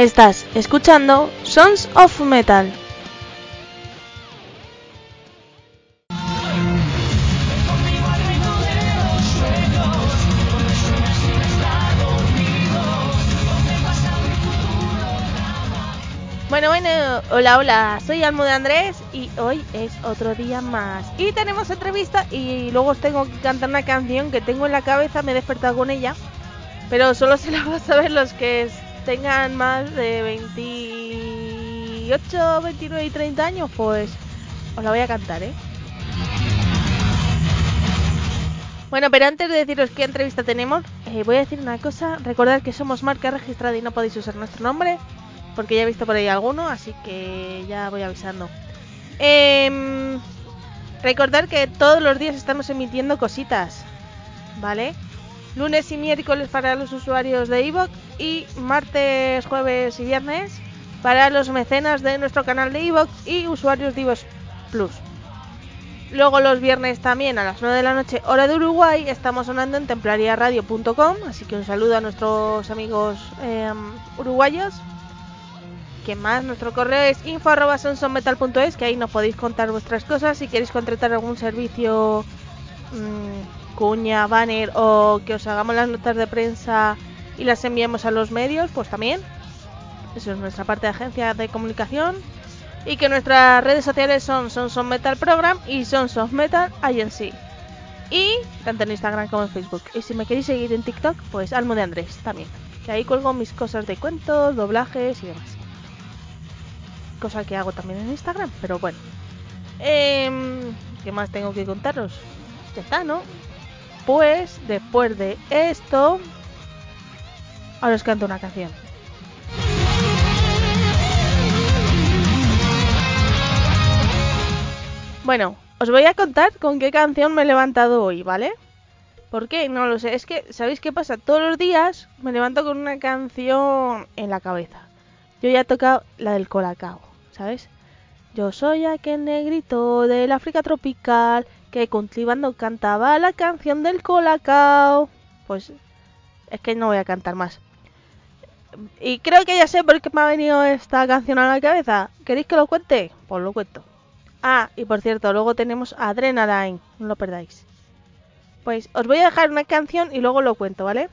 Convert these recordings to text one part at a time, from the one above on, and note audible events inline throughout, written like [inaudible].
Estás escuchando Sons of Metal. Bueno, bueno, hola, hola, soy Almo de Andrés y hoy es otro día más. Y tenemos entrevista y luego os tengo que cantar una canción que tengo en la cabeza, me he despertado con ella, pero solo se la [laughs] va a saber los que tengan más de 28, 29 y 30 años, pues os la voy a cantar, ¿eh? Bueno, pero antes de deciros qué entrevista tenemos, eh, voy a decir una cosa. Recordad que somos marca registrada y no podéis usar nuestro nombre porque ya he visto por ahí alguno, así que ya voy avisando. Eh, recordar que todos los días estamos emitiendo cositas, ¿vale? Lunes y miércoles para los usuarios de iVoox y martes, jueves y viernes para los mecenas de nuestro canal de iVoox y usuarios de iVoox Plus. Luego los viernes también a las 9 de la noche, hora de Uruguay, estamos sonando en templariaradio.com, así que un saludo a nuestros amigos eh, uruguayos que más? Nuestro correo es info.sonsonmetal.es, que ahí nos podéis contar vuestras cosas. Si queréis contratar algún servicio, mmm, cuña, banner o que os hagamos las notas de prensa y las enviemos a los medios, pues también. Eso es nuestra parte de agencia de comunicación. Y que nuestras redes sociales son Sonson Metal Program y Sonson Metal Agency. Y tanto en Instagram como en Facebook. Y si me queréis seguir en TikTok, pues Almo de Andrés también. Que ahí cuelgo mis cosas de cuentos, doblajes y demás cosa que hago también en Instagram, pero bueno. Eh, ¿Qué más tengo que contaros? Ya está, ¿no? Pues después de esto, ahora os canto una canción. Bueno, os voy a contar con qué canción me he levantado hoy, ¿vale? ¿Por qué? No lo sé. Es que, ¿sabéis qué pasa? Todos los días me levanto con una canción en la cabeza. Yo ya he tocado la del Colacao. ¿sabes? Yo soy aquel negrito del África tropical que cultivando cantaba la canción del colacao. Pues es que no voy a cantar más. Y creo que ya sé por qué me ha venido esta canción a la cabeza. ¿Queréis que lo cuente? Pues lo cuento. Ah, y por cierto, luego tenemos Adrenaline, no lo perdáis. Pues os voy a dejar una canción y luego lo cuento, ¿vale?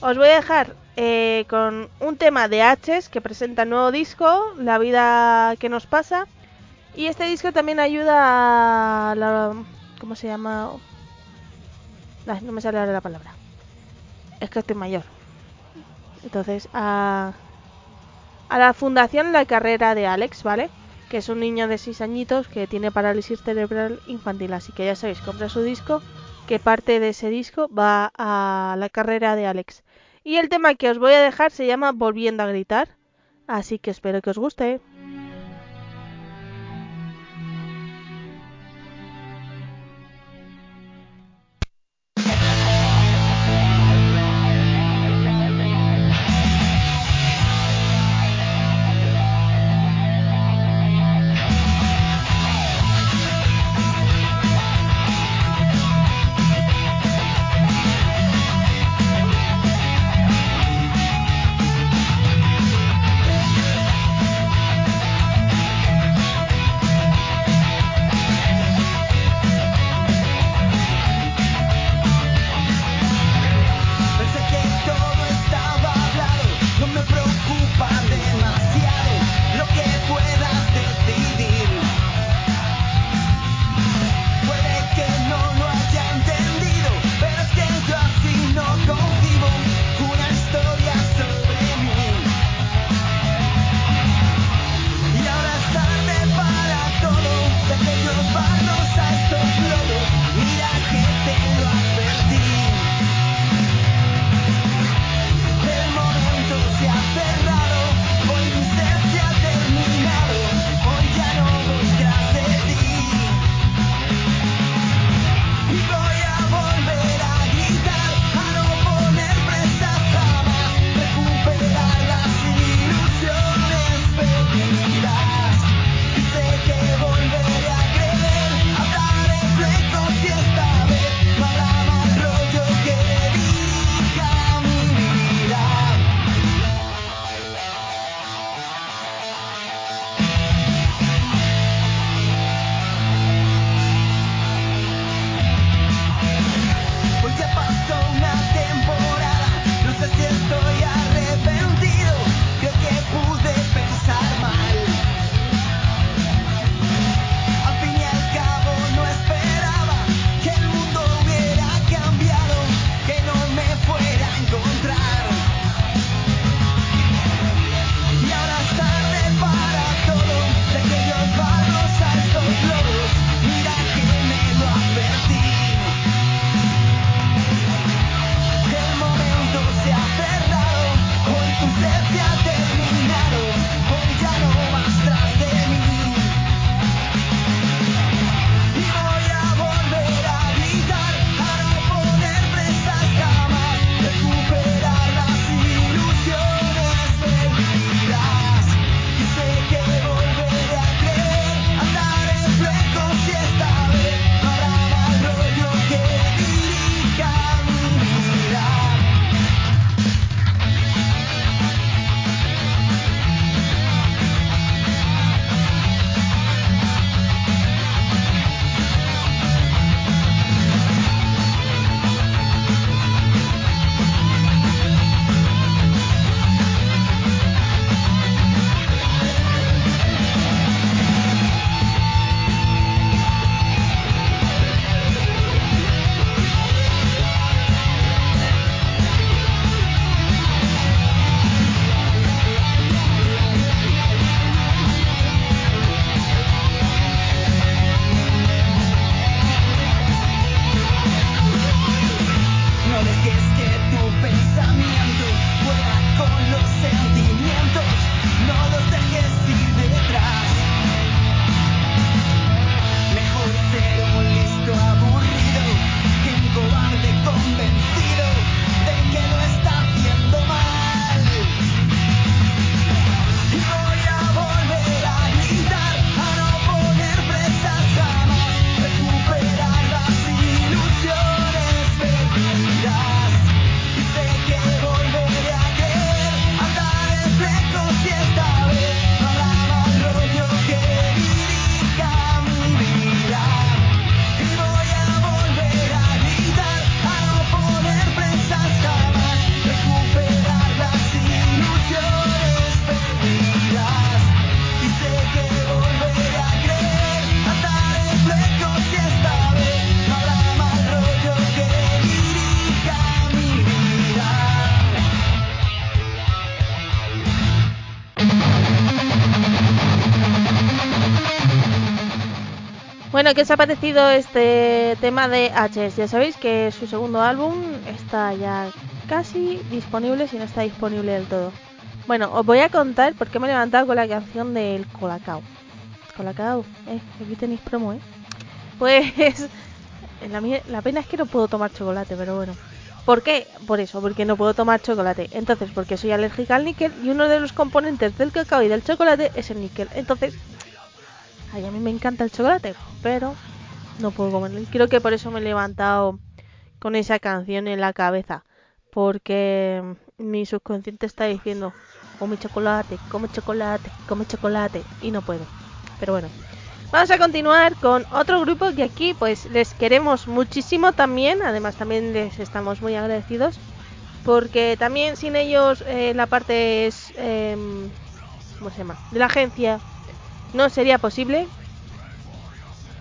Os voy a dejar eh, con un tema de H's que presenta el nuevo disco, La vida que nos pasa. Y este disco también ayuda a la... ¿Cómo se llama? no me sale ahora la palabra. Es que estoy mayor. Entonces, a, a la fundación La Carrera de Alex, ¿vale? Que es un niño de 6 añitos que tiene parálisis cerebral infantil. Así que ya sabéis, compra su disco, que parte de ese disco va a la carrera de Alex. Y el tema que os voy a dejar se llama Volviendo a gritar. Así que espero que os guste. Bueno, ¿qué os ha parecido este tema de H? Ya sabéis que su segundo álbum está ya casi disponible, si no está disponible del todo. Bueno, os voy a contar por qué me he levantado con la canción del Colacao. Colacao, eh, aquí tenéis promo, eh. Pues [laughs] la, la pena es que no puedo tomar chocolate, pero bueno. ¿Por qué? Por eso, porque no puedo tomar chocolate. Entonces, porque soy alérgica al níquel y uno de los componentes del cacao y del chocolate es el níquel. Entonces, ay, a mí me encanta el chocolate, pero no puedo comerlo. Creo que por eso me he levantado con esa canción en la cabeza. Porque mi subconsciente está diciendo, come chocolate, come chocolate, come chocolate. Y no puedo. Pero bueno. Vamos a continuar con otro grupo que aquí pues les queremos muchísimo también, además también les estamos muy agradecidos porque también sin ellos eh, la parte es eh, ¿cómo se llama? de la agencia no sería posible.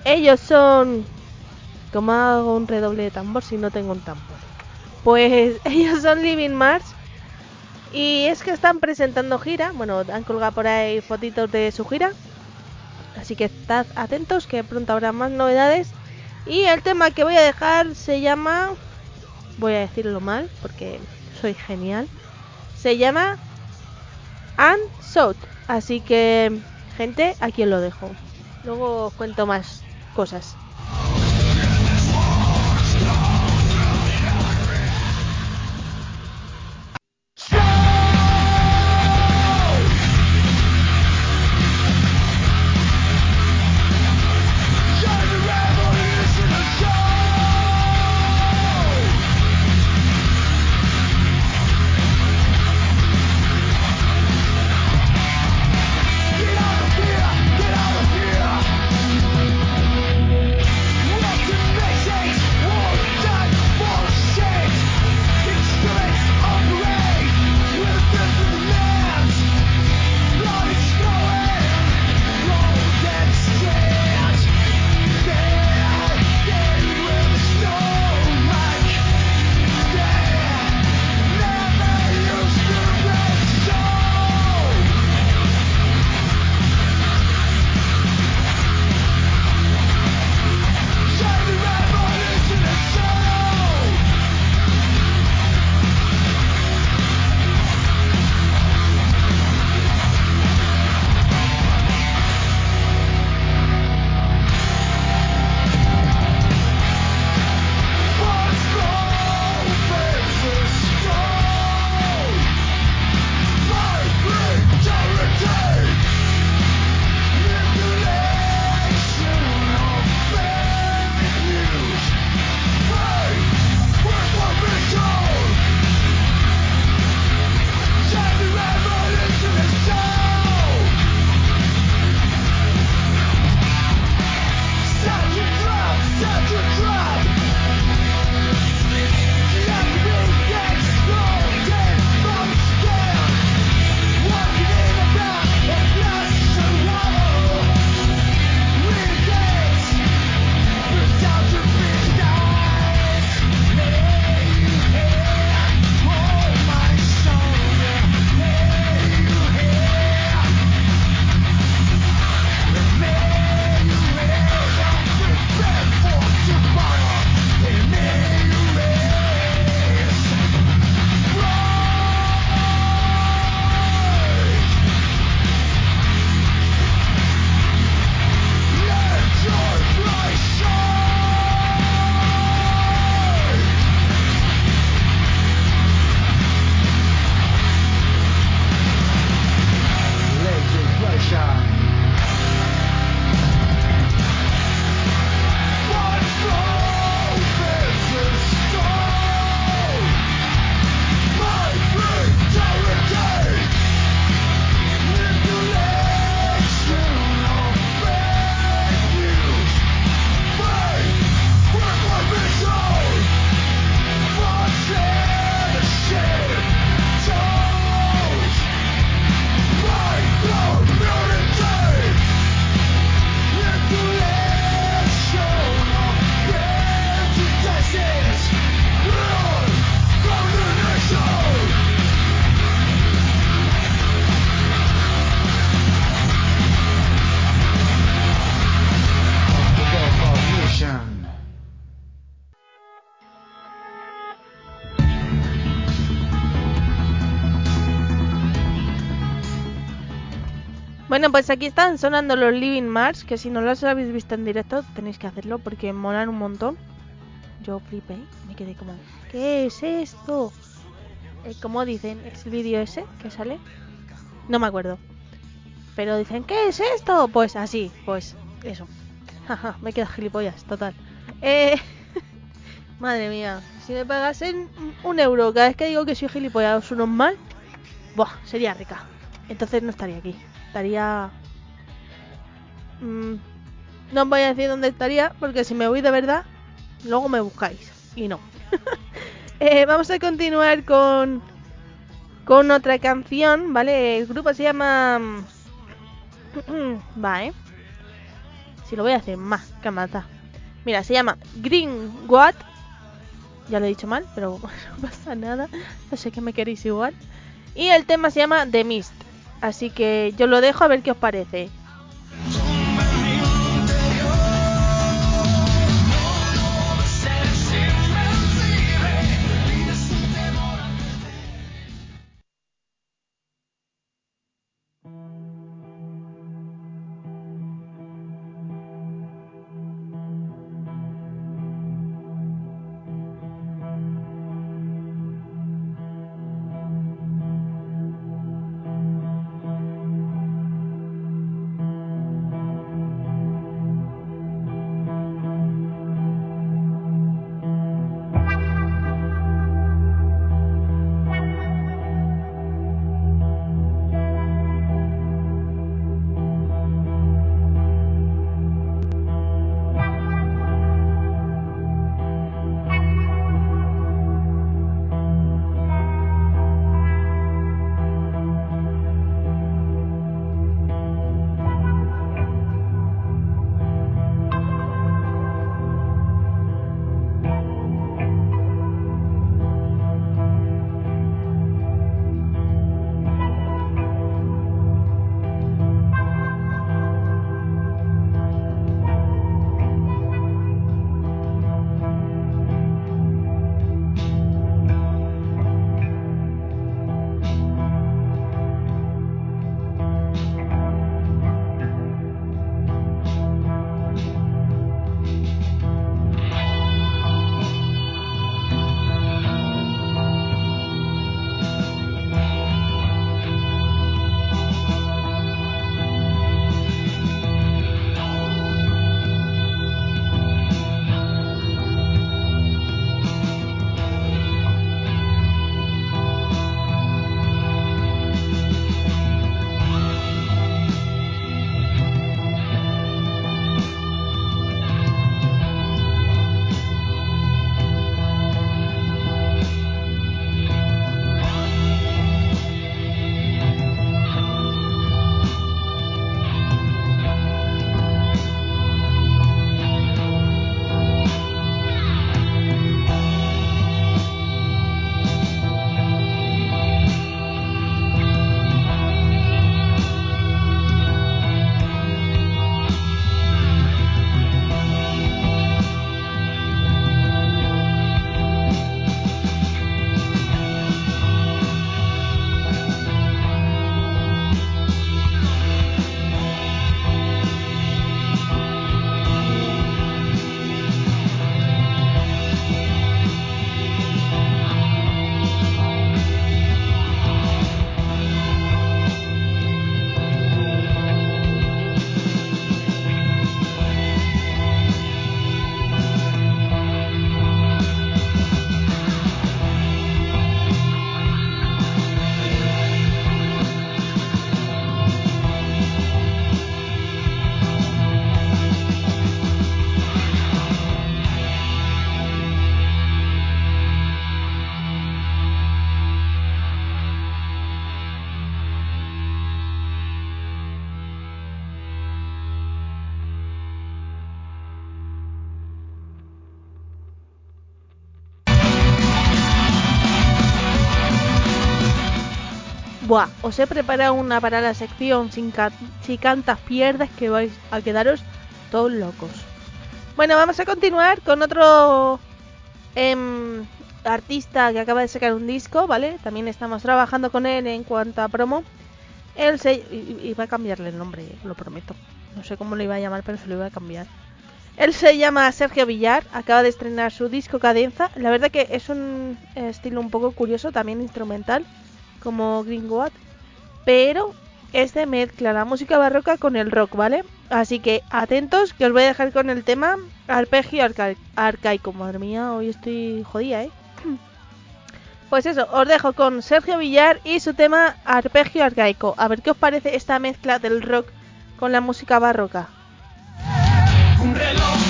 Ellos son como hago un redoble de tambor si no tengo un tambor. Pues [laughs] ellos son Living Mars y es que están presentando gira, bueno, han colgado por ahí fotitos de su gira Así que estad atentos que pronto habrá más novedades. Y el tema que voy a dejar se llama... Voy a decirlo mal porque soy genial. Se llama Unsold. Así que, gente, aquí os lo dejo. Luego os cuento más cosas. Bueno, pues aquí están sonando los Living Mars, que si no los habéis visto en directo tenéis que hacerlo porque molan un montón. Yo flipé, me quedé como, ¿qué es esto? Eh, ¿Cómo dicen? ¿Es el vídeo ese que sale? No me acuerdo. Pero dicen, ¿qué es esto? Pues así, pues eso. [laughs] me quedo gilipollas, total. Eh, [laughs] madre mía, si me pagasen un euro cada vez que digo que soy gilipollas o unos mal, buah, sería rica. Entonces no estaría aquí estaría... Mm, no os voy a decir dónde estaría, porque si me voy de verdad, luego me buscáis. Y no. [laughs] eh, vamos a continuar con, con otra canción, ¿vale? El grupo se llama... [clears throat] Va, ¿eh? Si lo voy a hacer más, que mata. Mira, se llama Green What. Ya lo he dicho mal, pero [laughs] no pasa nada. No sé que me queréis igual. Y el tema se llama The Mist. Así que yo lo dejo a ver qué os parece. Buah, os he preparado una para la sección si cantas pierdes que vais a quedaros todos locos. Bueno, vamos a continuar con otro em, artista que acaba de sacar un disco, ¿vale? También estamos trabajando con él en cuanto a promo. Él se iba a cambiarle el nombre, lo prometo. No sé cómo le iba a llamar, pero se lo iba a cambiar. Él se llama Sergio Villar, acaba de estrenar su disco Cadenza. La verdad que es un estilo un poco curioso, también instrumental, como Greenwood, pero este mezcla la música barroca con el rock, ¿vale? Así que atentos, que os voy a dejar con el tema arpegio arcaico. Madre mía, hoy estoy jodida, ¿eh? [clears throat] Pues eso, os dejo con Sergio Villar y su tema arpegio arcaico. A ver qué os parece esta mezcla del rock con la música barroca. Un reloj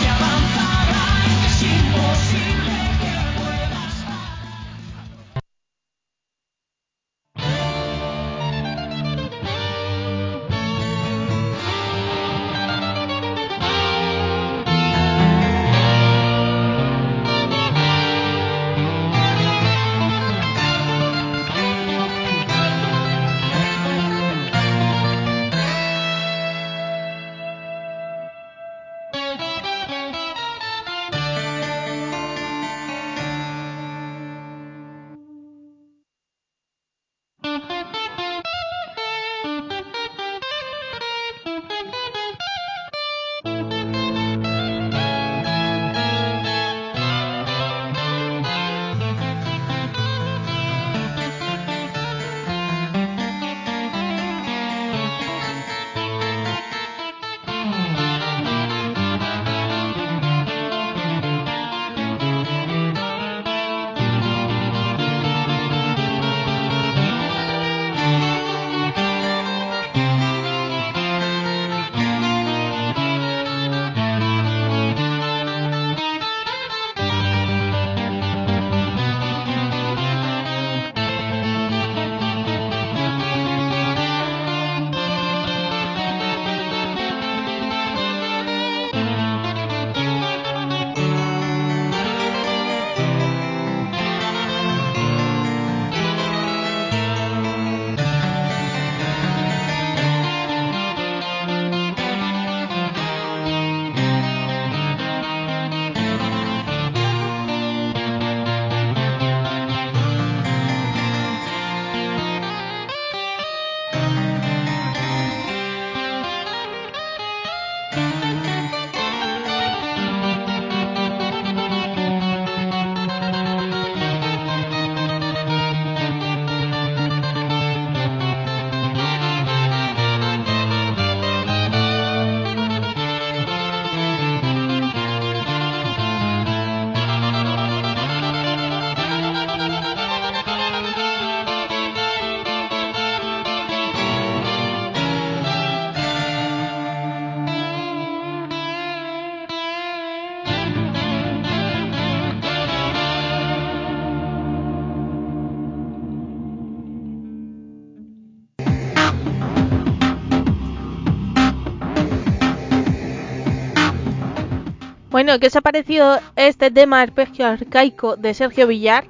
Bueno, ¿qué os ha parecido este tema arpegio arcaico de Sergio Villar?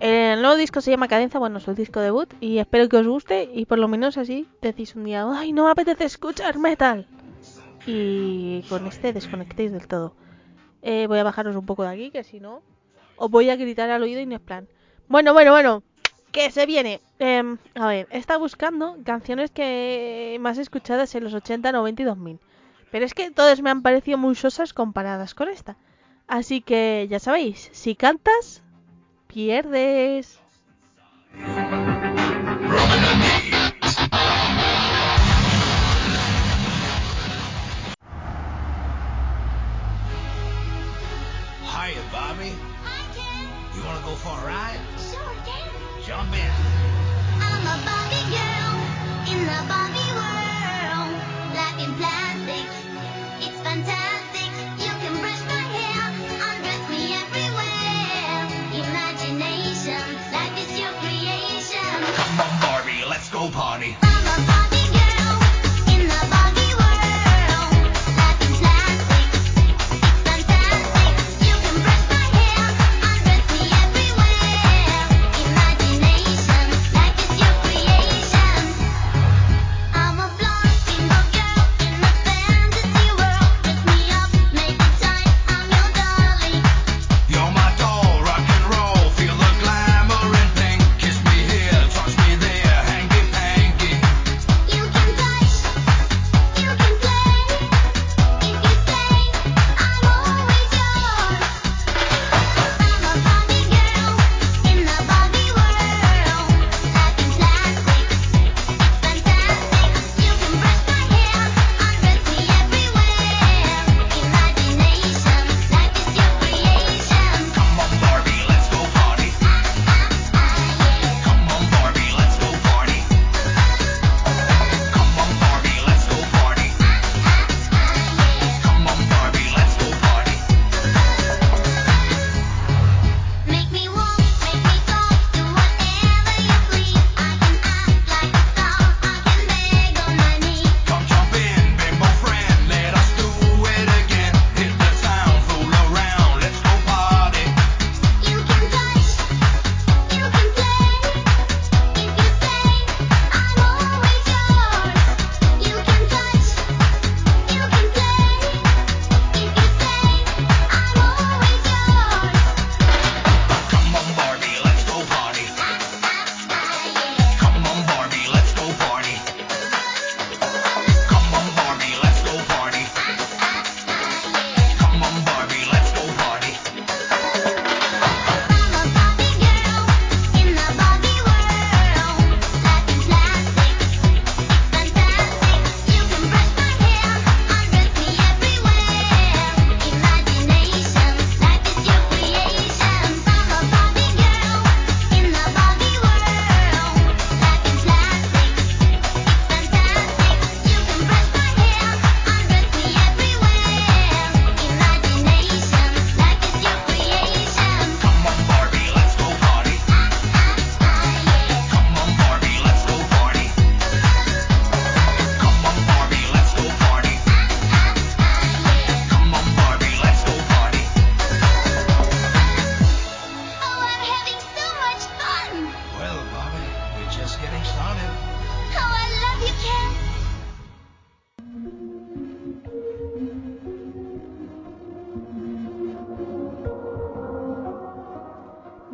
El nuevo disco se llama Cadenza, bueno, es el disco debut y espero que os guste y por lo menos así decís un día, ay, no me apetece escuchar metal. Y con este desconectéis del todo. Eh, voy a bajaros un poco de aquí, que si no, os voy a gritar al oído y no es plan. Bueno, bueno, bueno, que se viene. Em, a ver, está buscando canciones que más escuchadas en los 80, 90 y 2000. Pero es que todas me han parecido muy sosas comparadas con esta. Así que ya sabéis, si cantas, pierdes. Hi, Bobby. Hi, Ken. You want to go for a ride? Sure, Ken. Jump in.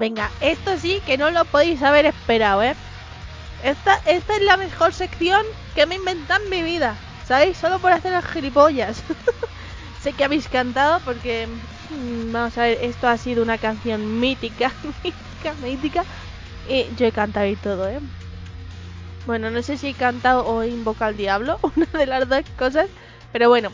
Venga, esto sí que no lo podéis haber esperado, ¿eh? Esta, esta es la mejor sección que me he inventado en mi vida. ¿Sabéis? Solo por hacer las gilipollas. [laughs] sé que habéis cantado porque... mm, Vamos a ver, esto ha sido una canción mítica, [laughs] mítica, mítica. Y yo he cantado y todo, ¿eh? Bueno, no sé si he cantado o he al diablo, [laughs] una de las dos cosas. Pero bueno.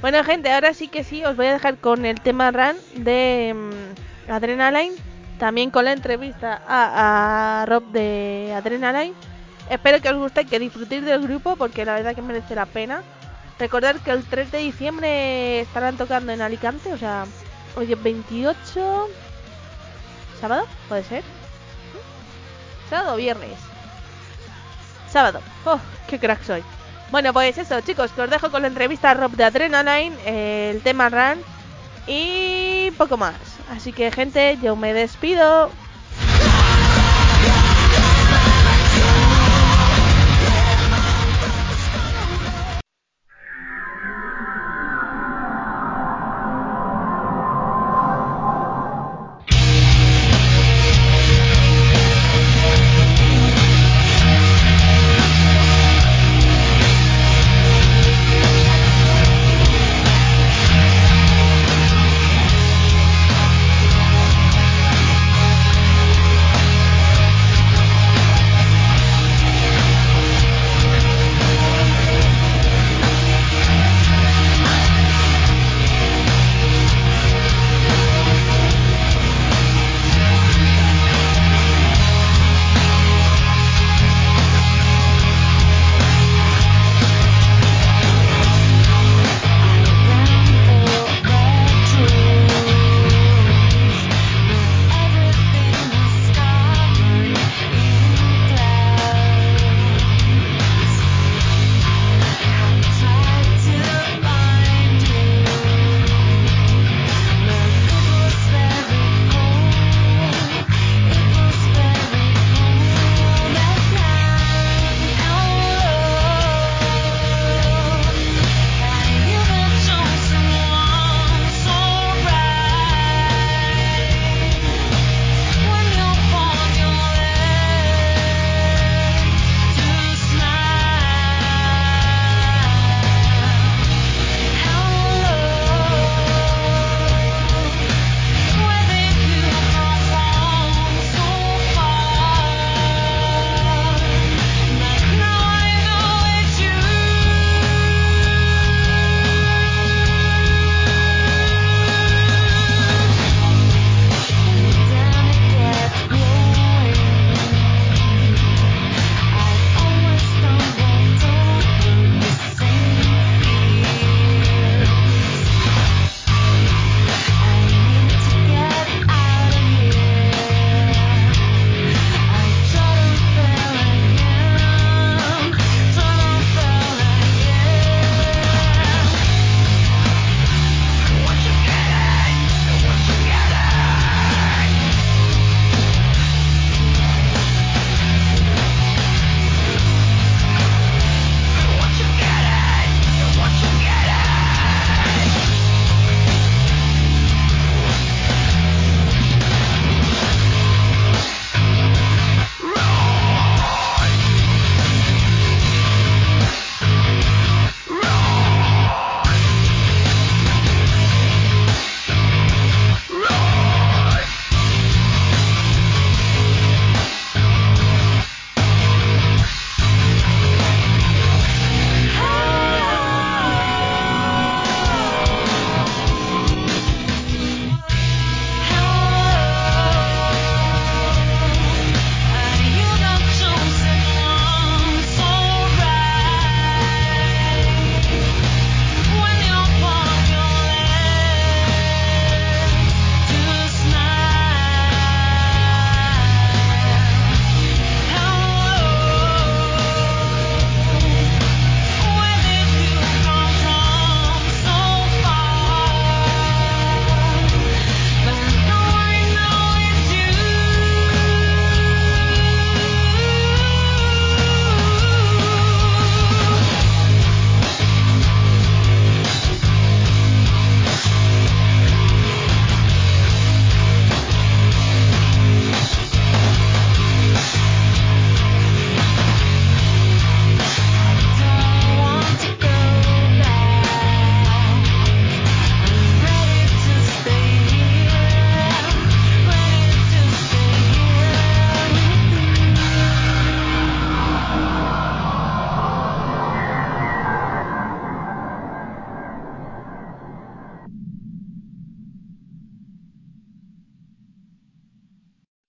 Bueno, gente, ahora sí que sí, os voy a dejar con el tema Run de mm, Adrenaline. También con la entrevista a, Rob de Adrenaline. Espero que os guste que disfrutéis del grupo porque la verdad que merece la pena. Recordad que el 3 de diciembre estarán tocando en Alicante, o sea, hoy es 28... ¿Sábado? ¿Puede ser? ¿Sábado o viernes? Sábado. ¡Oh, qué crack soy! Bueno, pues eso, chicos, que os dejo con la entrevista a Rob de Adrenaline, el tema Run y poco más. Así que, gente, yo me despido.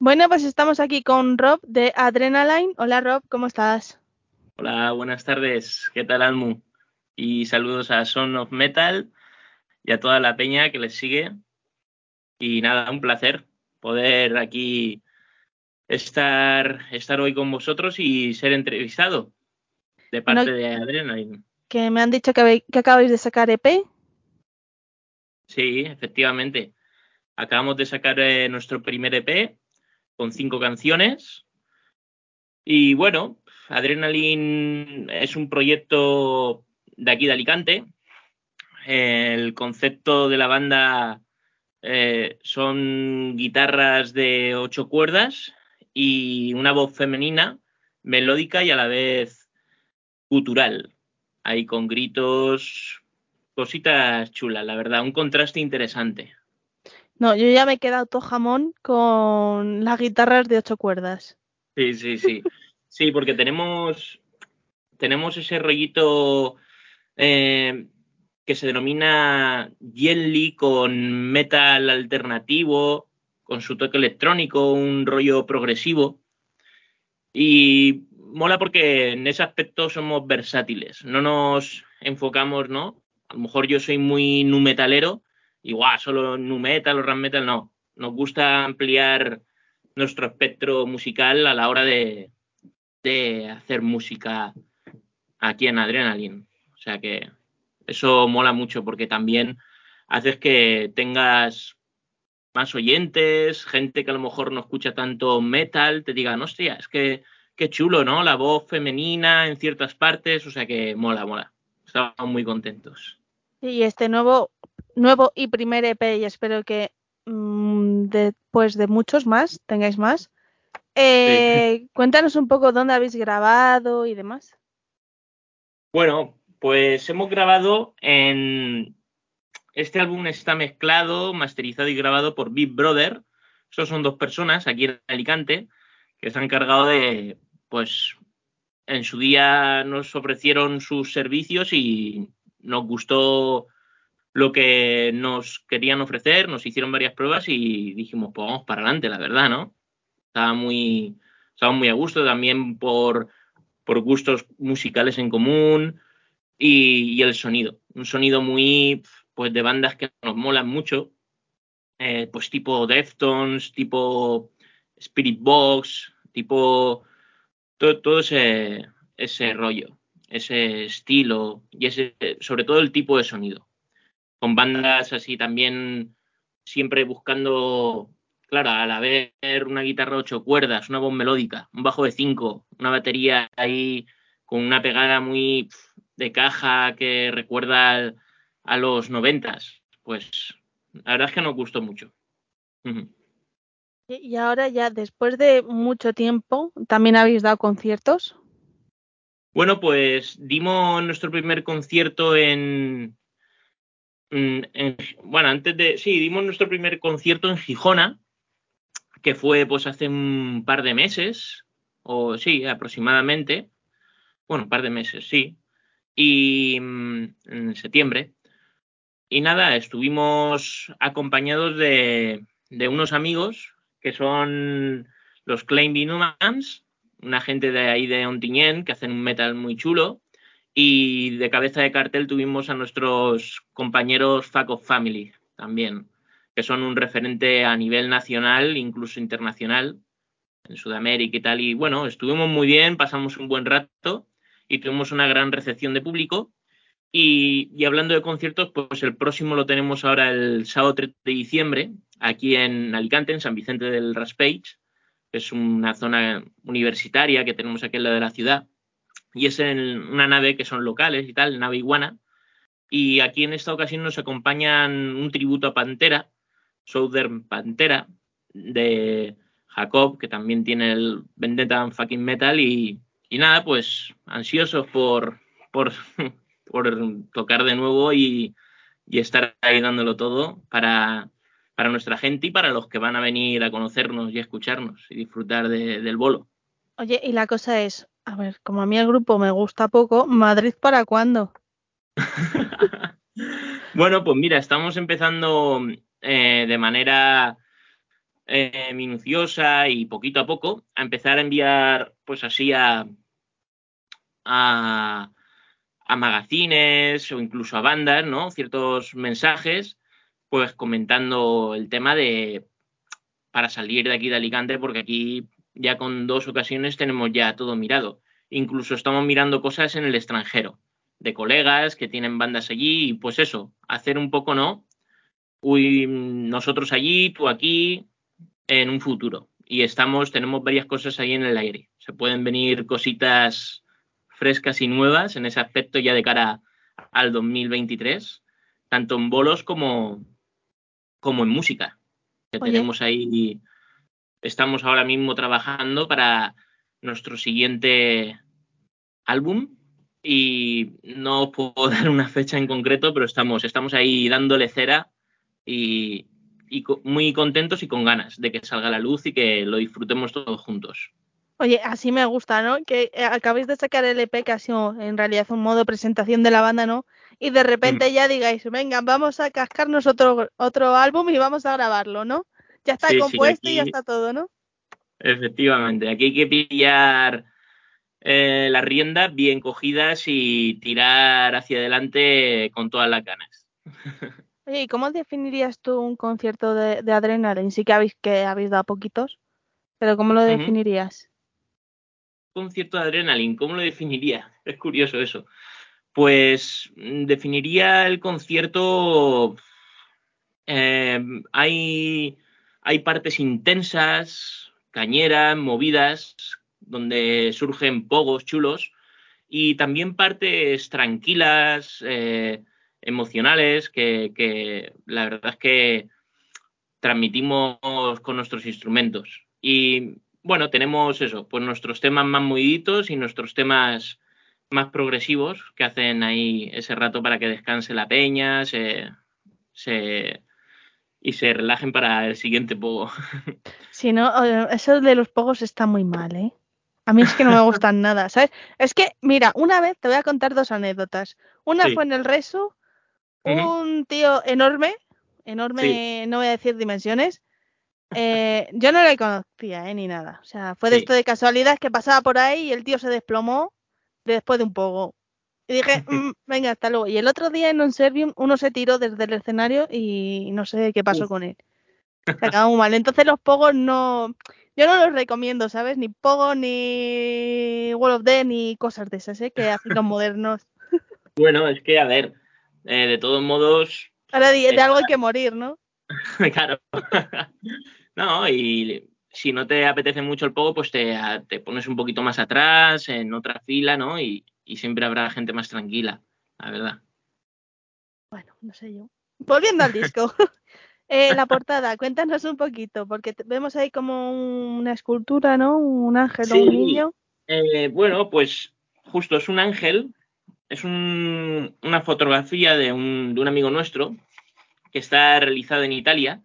Bueno, pues estamos aquí con Rob de Adrenaline. Hola Rob, ¿cómo estás? Hola, buenas tardes. ¿Qué tal, Almu? Y saludos a Son of Metal y a toda la peña que les sigue. Y nada, un placer poder aquí estar, estar hoy con vosotros y ser entrevistado de parte de Adrenaline. Que me han dicho que, que acabáis de sacar EP. Sí, efectivamente. Acabamos de sacar eh, nuestro primer EP con cinco canciones. Y bueno, Adrenaline es un proyecto de aquí de Alicante. El concepto de la banda eh, son guitarras de ocho cuerdas y una voz femenina, melódica y a la vez gutural. Ahí con gritos, cositas chulas, la verdad, un contraste interesante. No, yo ya me he quedado todo jamón con las guitarras de ocho cuerdas. Sí, sí, sí. Sí, porque tenemos, tenemos ese rollito eh, que se denomina Jelly con metal alternativo, con su toque electrónico, un rollo progresivo. Y mola porque en ese aspecto somos versátiles, no nos enfocamos, ¿no? A lo mejor yo soy muy nu igual solo nu metal o ram metal, no. Nos gusta ampliar nuestro espectro musical a la hora de, de hacer música aquí en Adrenaline. O sea que eso mola mucho porque también haces que tengas más oyentes, gente que a lo mejor no escucha tanto metal, te digan, hostia, es que qué chulo, ¿no? La voz femenina en ciertas partes, o sea que mola, mola. Estamos muy contentos. Y este nuevo, nuevo y primer EP, y espero que mmm, después de muchos más, tengáis más. Eh, sí. Cuéntanos un poco dónde habéis grabado y demás. Bueno, pues hemos grabado en... Este álbum está mezclado, masterizado y grabado por Big Brother. Estos son dos personas aquí en Alicante que se han encargado de, pues, en su día nos ofrecieron sus servicios y nos gustó lo que nos querían ofrecer, nos hicieron varias pruebas y dijimos, pues vamos para adelante, la verdad, ¿no? Estaba muy, estaba muy a gusto también por, por gustos musicales en común, y, el sonido. Un sonido muy pues de bandas que nos molan mucho, eh, pues tipo Deftones, tipo Spirit Box, tipo todo, todo ese, ese rollo, ese estilo y ese, sobre todo el tipo de sonido. Con bandas así también siempre buscando, claro, al haber una guitarra ocho cuerdas, una voz melódica, un bajo de cinco, una batería ahí con una pegada muy de caja que recuerda a los noventas. Pues la verdad es que nos gustó mucho. Uh -huh. Y ahora ya, después de mucho tiempo, ¿también habéis dado conciertos? Bueno, pues dimos nuestro primer concierto en, en, bueno, antes de, sí, dimos nuestro primer concierto en Gijona, que fue pues hace un par de meses, o sí, aproximadamente, bueno, un par de meses, sí, y en septiembre. Y nada, estuvimos acompañados de, unos amigos que son los Claim Inhumans, una gente de ahí de Ontinyent que hacen un metal muy chulo. Y de cabeza de cartel tuvimos a nuestros compañeros Fuck of Family también, que son un referente a nivel nacional, incluso internacional, en Sudamérica y tal. Y bueno, estuvimos muy bien, pasamos un buen rato y tuvimos una gran recepción de público. Y, y, hablando de conciertos, pues el próximo lo tenemos ahora el sábado 3 de diciembre, aquí en Alicante, en San Vicente del Raspage, que es una zona universitaria que tenemos aquí en la de la ciudad. Y es en una nave que son locales y tal, nave iguana. Y aquí en esta ocasión nos acompañan un tributo a Pantera, Southern Pantera, de Jacob, que también tiene el Vendetta Fucking Metal. Y, y nada, pues ansiosos por, por, [laughs] por tocar de nuevo y, y, estar ahí dándolo todo para, para nuestra gente y para los que van a venir a conocernos y a escucharnos y disfrutar de, del bolo. Oye, y la cosa es, a ver, como a mí el grupo me gusta poco, ¿Madrid para cuándo? [laughs] bueno, pues mira, estamos empezando eh, de manera eh, minuciosa y poquito a poco, a empezar a enviar, pues así a, a, a magazines o incluso a bandas, ¿no? Ciertos mensajes, pues comentando el tema de para salir de aquí de Alicante, porque aquí ya con dos ocasiones tenemos ya todo mirado. Incluso estamos mirando cosas en el extranjero, de colegas que tienen bandas allí, y pues eso, hacer un poco, ¿no? Uy, nosotros allí, tú aquí, en un futuro. Y estamos, tenemos varias cosas ahí en el aire. Se pueden venir cositas frescas y nuevas en ese aspecto ya de cara al 2023, tanto en bolos como, como en música. Que Oye. tenemos ahí, estamos ahora mismo trabajando para nuestro siguiente álbum y no os puedo [laughs] dar una fecha en concreto, pero estamos, estamos ahí dándole cera y, y co- muy contentos y con ganas de que salga la luz y que lo disfrutemos todos juntos. Oye, así me gusta, ¿no? Que eh, acabéis de sacar el EP, que ha sido en realidad un modo presentación de la banda, ¿no? Y de repente ya digáis, venga, vamos a cascarnos otro, otro álbum y vamos a grabarlo, ¿no? Ya está Sí, sí, compuesto y ya está todo, ¿no? Efectivamente, aquí hay que pillar eh, las riendas bien cogidas y tirar hacia adelante con todas las ganas. [laughs] Oye, ¿y cómo definirías tú un concierto de, de Adrenaline? Sí que habéis, que habéis dado poquitos, pero ¿cómo lo Ujú. definirías? concierto de Adrenaline, ¿cómo lo definiría? [laughs] Es curioso eso. Pues mm, definiría el concierto. eh, hay, hay partes intensas, cañeras, movidas, donde surgen pogos chulos, y también partes tranquilas, eh, emocionales, que, la verdad es que transmitimos con nuestros instrumentos. Y bueno, tenemos eso, pues nuestros temas más moviditos y nuestros temas más progresivos que hacen ahí ese rato para que descanse la peña se- y se relajen para el siguiente pogo. [laughs] Si no, eso de los pogos está muy mal, ¿eh? A mí es que no me gustan nada, ¿sabes? Es que, mira, una vez te voy a contar dos anécdotas. Una Sí. fue en el Resu, un tío enorme, enorme, no voy a decir dimensiones. eh, yo no le conocía, ¿eh? Ni nada. O sea, fue de Sí. esto de casualidad que pasaba por ahí y el tío se desplomó después de un pogo. Y dije, [laughs] "Mm, venga, hasta luego. Y el otro día en un Servium uno se tiró desde el escenario y no sé qué pasó con él. Se acabó muy mal. Entonces los pogos no, yo no los recomiendo, ¿sabes? Ni pogo, ni World of Death, ni cosas de esas, ¿eh? Que hacen los modernos. [laughs] Bueno, es que, a ver, eh, de todos modos, Ahora de, de algo hay que morir, ¿no? [laughs] claro. no, y si no te apetece mucho el pogo, pues te, te pones un poquito más atrás, en otra fila, ¿no? Y, y siempre habrá gente más tranquila, la verdad. Bueno, no sé yo. Volviendo al disco. [laughs] Eh, la portada, cuéntanos un poquito, porque vemos ahí como una escultura, ¿no? Un ángel o un niño. Eh, bueno, pues justo es un ángel, es un- una fotografía de un, de un amigo nuestro que está realizado en Italia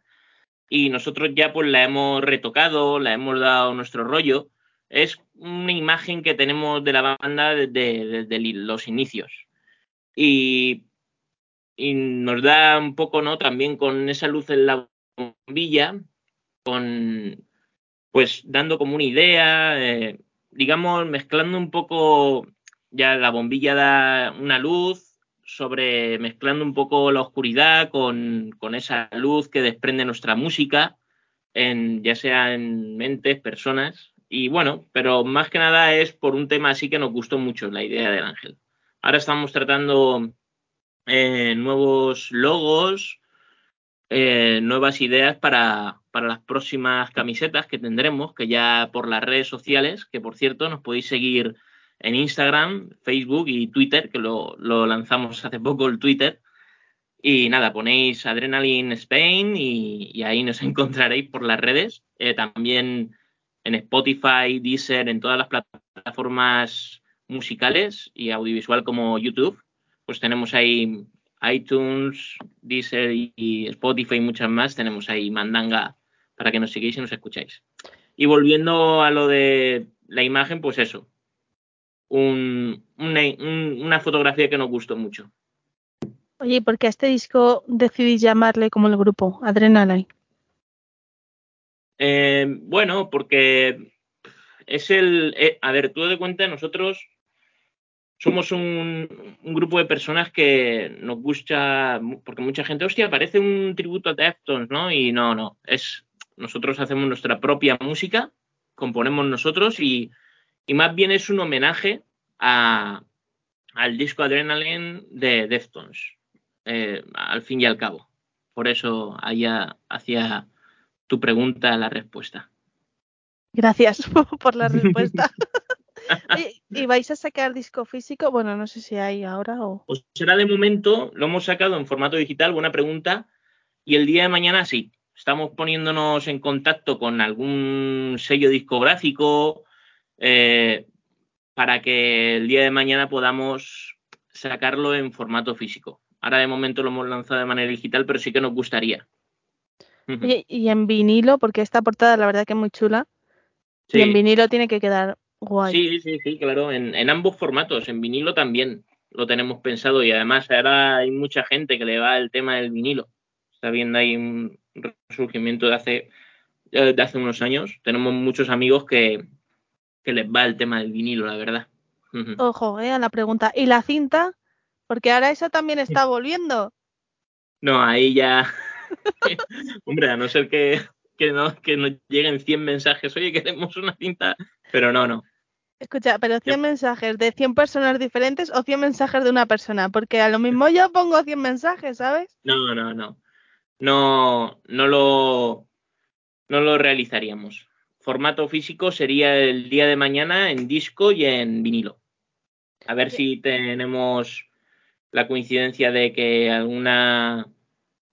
y nosotros ya pues la hemos retocado, la hemos dado nuestro rollo. Es una imagen que tenemos de la banda desde, los inicios. Y, y nos da un poco, ¿no? También con esa luz en la bombilla, con pues dando como una idea, eh, digamos, mezclando un poco, ya la bombilla da una luz, sobre mezclando un poco la oscuridad con, con esa luz que desprende nuestra música, en, ya sea en mentes, personas, y bueno, pero más que nada es por un tema así que nos gustó mucho, la idea del ángel. Ahora estamos tratando eh, nuevos logos, eh, nuevas ideas para, para las próximas camisetas que tendremos, que ya por las redes sociales, que por cierto nos podéis seguir en Instagram, Facebook y Twitter, que lo, lo lanzamos hace poco el Twitter. Y nada, ponéis Adrenaline Spain y, ahí nos [laughs] encontraréis por las redes. Eh, también en Spotify, Deezer, en todas las plataformas musicales y audiovisual como YouTube, pues tenemos ahí iTunes, Deezer y, Spotify y muchas más. Tenemos ahí mandanga para que nos sigáis y nos escucháis. Y volviendo a lo de la imagen, pues eso. Un, una, un, una fotografía que nos gustó mucho. Oye, ¿y por qué a este disco decidís llamarle como el grupo? Adrenaline. Eh, bueno, porque es el. eh, a ver, tú de cuenta, nosotros somos un, grupo de personas que nos gusta. Porque mucha gente, hostia, parece un tributo a Deftones, ¿no? Y no, no. Es. Nosotros hacemos nuestra propia música, componemos nosotros y, y más bien es un homenaje a, al disco Adrenaline de Deftones, eh, al fin y al cabo. Por eso allá hacia tu pregunta la respuesta. Gracias [laughs] por la respuesta. [laughs] ¿Y vais a sacar disco físico? Bueno, no sé si hay ahora o... Pues será de momento, lo hemos sacado en formato digital, buena pregunta, y el día de mañana sí. Estamos poniéndonos en contacto con algún sello discográfico eh, para que el día de mañana podamos sacarlo en formato físico. Ahora de momento lo hemos lanzado de manera digital, pero sí que nos gustaría. Y en vinilo, porque esta portada la verdad que es muy chula. Y en vinilo tiene que quedar guay. Sí, sí, sí, claro, en, en ambos formatos, en vinilo también lo tenemos pensado y además ahora hay mucha gente que le va el tema del vinilo. Está viendo ahí un resurgimiento de hace, de hace unos años. Tenemos muchos amigos que, que les va el tema del vinilo, la verdad. Ojo, eh, a la pregunta. ¿Y la cinta? Porque ahora eso también está volviendo. No, ahí ya. Hombre, a no ser que, que, no, que nos lleguen 100 mensajes, oye, queremos una cinta, pero no, no. Escucha, pero 100 mensajes de 100 personas diferentes o 100 mensajes de una persona, porque a lo mismo yo pongo 100 mensajes, ¿sabes? No, no, no. No, no lo, no lo realizaríamos. Formato físico sería el día de mañana en disco y en vinilo. A ver si tenemos la coincidencia de que alguna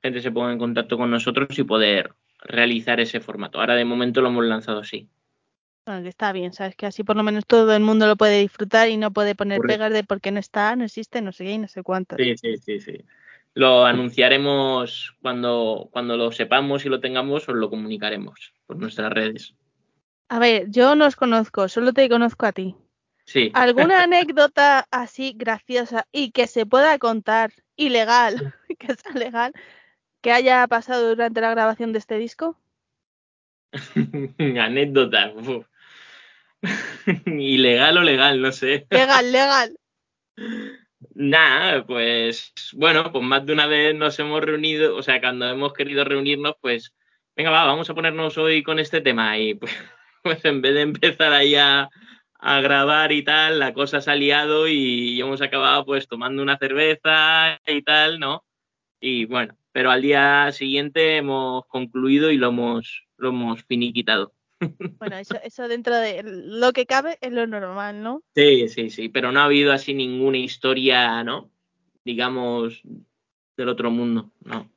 gente se ponga en contacto con nosotros y poder realizar ese formato. Ahora de momento lo hemos lanzado así. Bueno, que está bien, ¿sabes? Que así por lo menos todo el mundo lo puede disfrutar y no puede poner Correcto. pegas de por qué no está, no existe, no sé qué y no sé cuánto. Sí, sí, sí, sí. Lo anunciaremos cuando, cuando lo sepamos y lo tengamos, os lo comunicaremos por nuestras redes. A ver, yo no os conozco, solo te conozco a ti. Sí. ¿Alguna [laughs] anécdota así graciosa y que se pueda contar, ilegal, [laughs] que sea legal, que haya pasado durante la grabación de este disco? [laughs] Anécdota. [laughs] Ilegal o legal, no sé. Legal, [laughs] legal. Nada, pues bueno, pues más de una vez nos hemos reunido, o sea, cuando hemos querido reunirnos, pues venga, va, vamos a ponernos hoy con este tema y pues, pues en vez de empezar ahí a, a grabar y tal, la cosa se ha liado y hemos acabado pues tomando una cerveza y tal, ¿no? Y bueno, pero al día siguiente hemos concluido y lo hemos, lo hemos finiquitado. [laughs] Bueno, eso, eso dentro de lo que cabe es lo normal, ¿no? Sí, sí, sí, pero no ha habido así ninguna historia, ¿no? Digamos, del otro mundo, ¿no?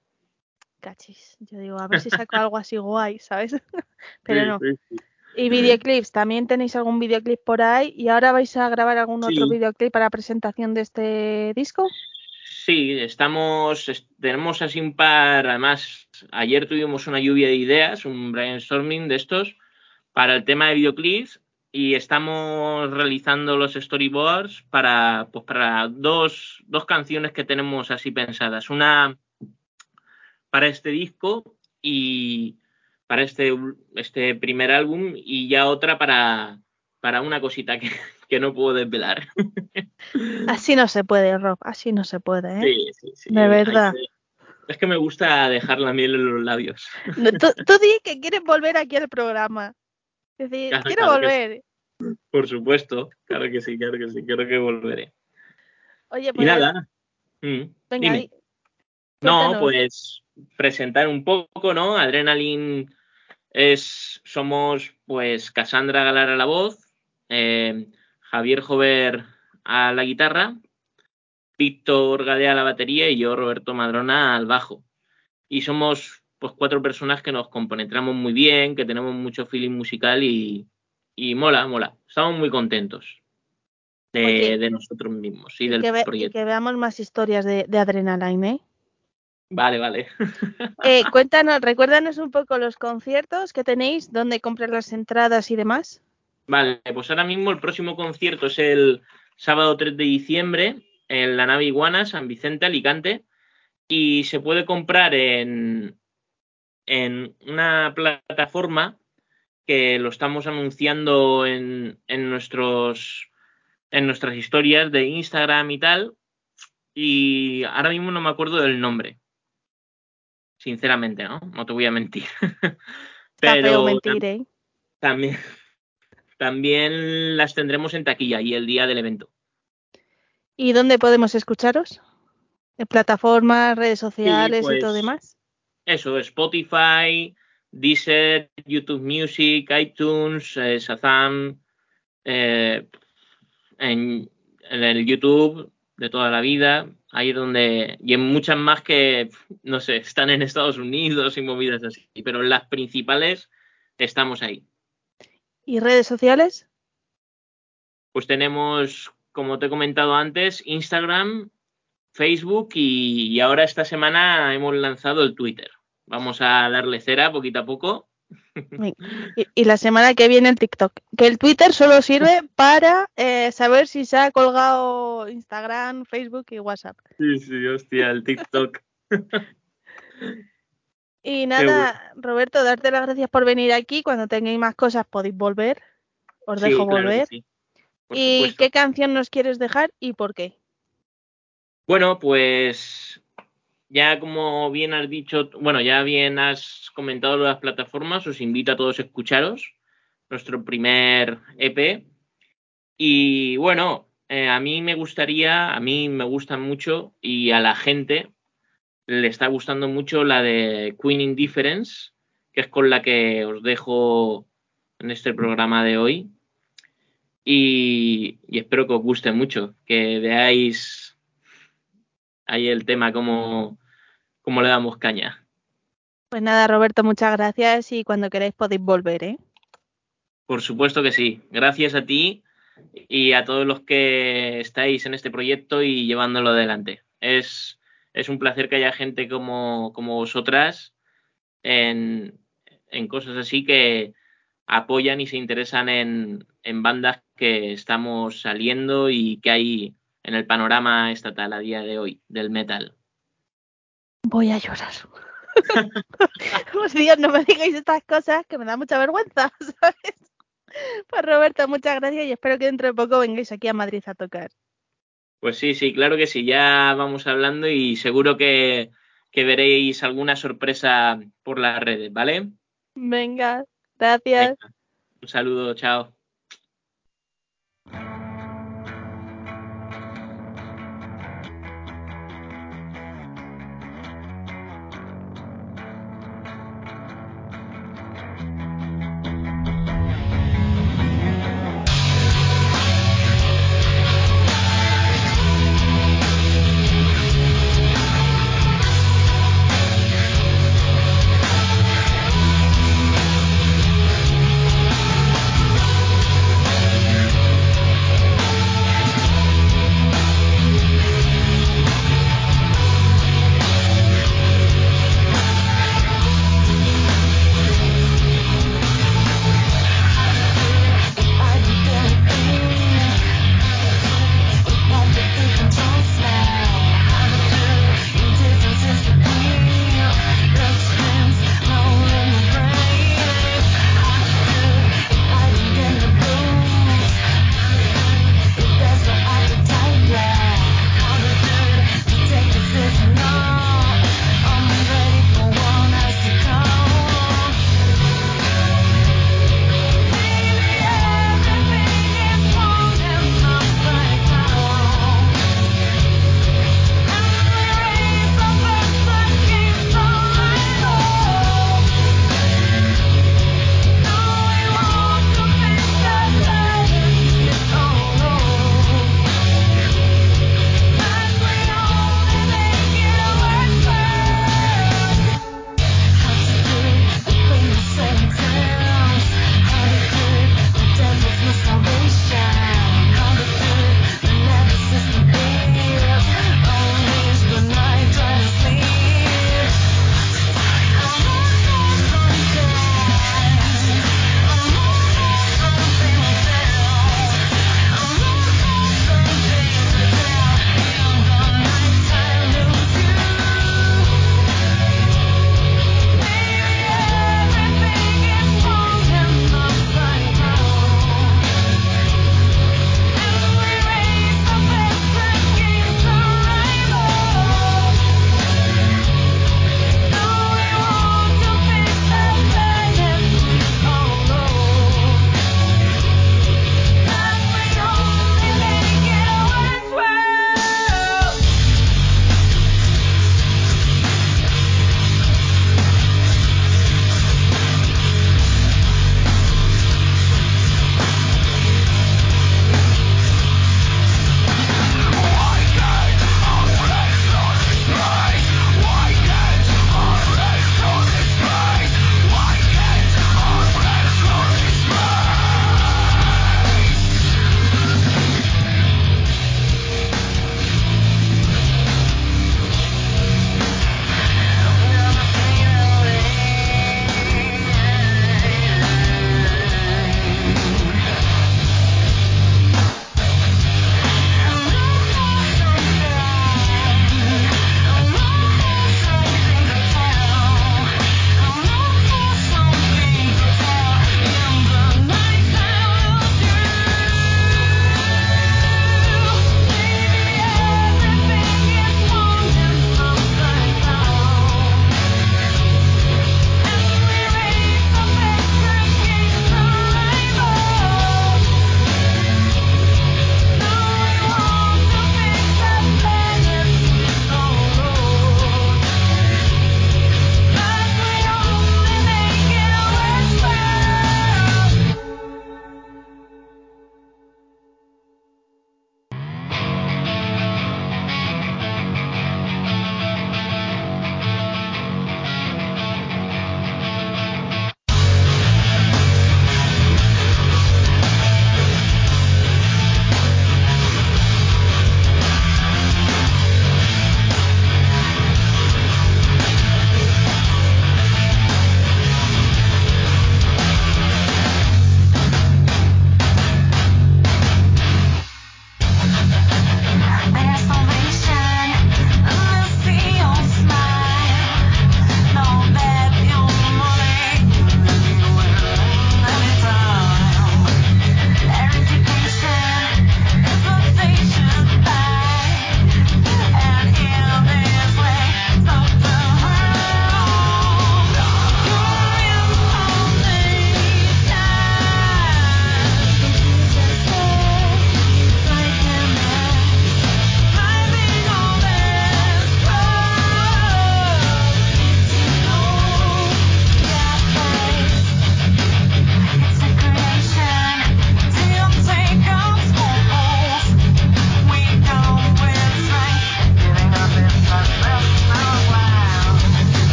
Cachis. Yo digo, a ver si saco algo así guay, ¿sabes? [laughs] Pero no. sí, sí. Y videoclips, ¿también tenéis algún videoclip por ahí? ¿Y ahora vais a grabar algún otro videoclip para presentación de este disco? Sí, estamos, es- tenemos así un par, además, ayer tuvimos una lluvia de ideas, un brainstorming de estos, para el tema de videoclips y estamos realizando los storyboards para, pues para dos, dos canciones que tenemos así pensadas. Una para este disco y para este, este primer álbum y ya otra para, para una cosita que, que no puedo desvelar. Así no se puede, Rob, así no se puede, ¿eh? Sí, sí, sí. De verdad. que- es que me gusta dejar la miel en los labios. No, tú, tú di que quieres volver aquí al programa. Es decir, Claro, quiero claro volver. Por supuesto. Claro que sí, claro que sí. Creo que volveré. Oye, Y pues nada. Mm, venga, dime. di- No, pues presentar un poco, ¿no? Adrenaline es, somos pues Cassandra Galar a la voz, eh, Javier Jover a la guitarra, Víctor Gadea a la batería y yo, Roberto Madrona, al bajo. Y somos pues cuatro personas que nos compenetramos muy bien, que tenemos mucho feeling musical y, y mola, mola. Estamos muy contentos de, Oye, de nosotros mismos y y, del que ve- y proyecto. que veamos más historias de, de Adrenaline, ¿eh? Vale, vale. [laughs] Eh, Cuéntanos, recuérdanos un poco los conciertos que tenéis, dónde comprar las entradas y demás. Vale, pues ahora mismo el próximo concierto es el sábado 3 de diciembre en la nave Iguana, San Vicente, Alicante, y se puede comprar en, en una plataforma que lo estamos anunciando en, en, nuestros, en nuestras historias de Instagram y tal. Y ahora mismo no me acuerdo del nombre. Sinceramente, ¿no? No te voy a mentir. [laughs] Pero mentir, ¿eh? también, también las tendremos en taquilla y el día del evento. ¿Y dónde podemos escucharos? ¿En plataformas, redes sociales y todo pues, demás? Eso, Spotify, Deezer, YouTube Music, iTunes, eh, Shazam, eh, en, el YouTube de toda la vida, ahí donde, y en muchas más que, no sé, están en Estados Unidos y movidas así, pero las principales estamos ahí. ¿Y redes sociales? Pues tenemos, como te he comentado antes, Instagram, Facebook y ahora esta semana hemos lanzado el Twitter. Vamos a darle cera poquito a poco. [laughs] Y, la semana que viene el TikTok. Que el Twitter solo sirve [laughs] para eh, saber si se ha colgado Instagram, Facebook y WhatsApp. Sí, sí, hostia, el TikTok. [laughs] y nada, Roberto, darte las gracias por venir aquí. Cuando tengáis más cosas podéis volver. Os dejo volver. ¿Y qué canción nos quieres dejar y por qué? Bueno, pues ya como bien has dicho, bueno, ya bien has comentado las plataformas, os invito a todos a escucharos nuestro primer EP. Y bueno, eh, a mí me gustaría, a mí me gusta mucho y a la gente le está gustando mucho la de Queen Indifference, que es con la que os dejo en este programa de hoy. Y, y espero que os guste mucho, que veáis ahí el tema, cómo, cómo le damos caña. Pues nada, Roberto, muchas gracias y cuando queráis podéis volver, ¿eh? Por supuesto que sí. Gracias a ti y a todos los que estáis en este proyecto y llevándolo adelante. Es, es un placer que haya gente como, vosotras en, cosas así que apoyan y se interesan en, en bandas que estamos saliendo y que hay en el panorama estatal a día de hoy del metal. Voy a llorar. [laughs] pues Dios, no me digáis estas cosas que me da mucha vergüenza, [laughs] ¿sabes? Pues Roberto, muchas gracias y espero que dentro de poco vengáis aquí a Madrid a tocar. Pues sí, sí, claro que sí, ya vamos hablando y seguro que, que veréis alguna sorpresa por las redes, ¿vale? Venga, gracias. Un saludo, chao.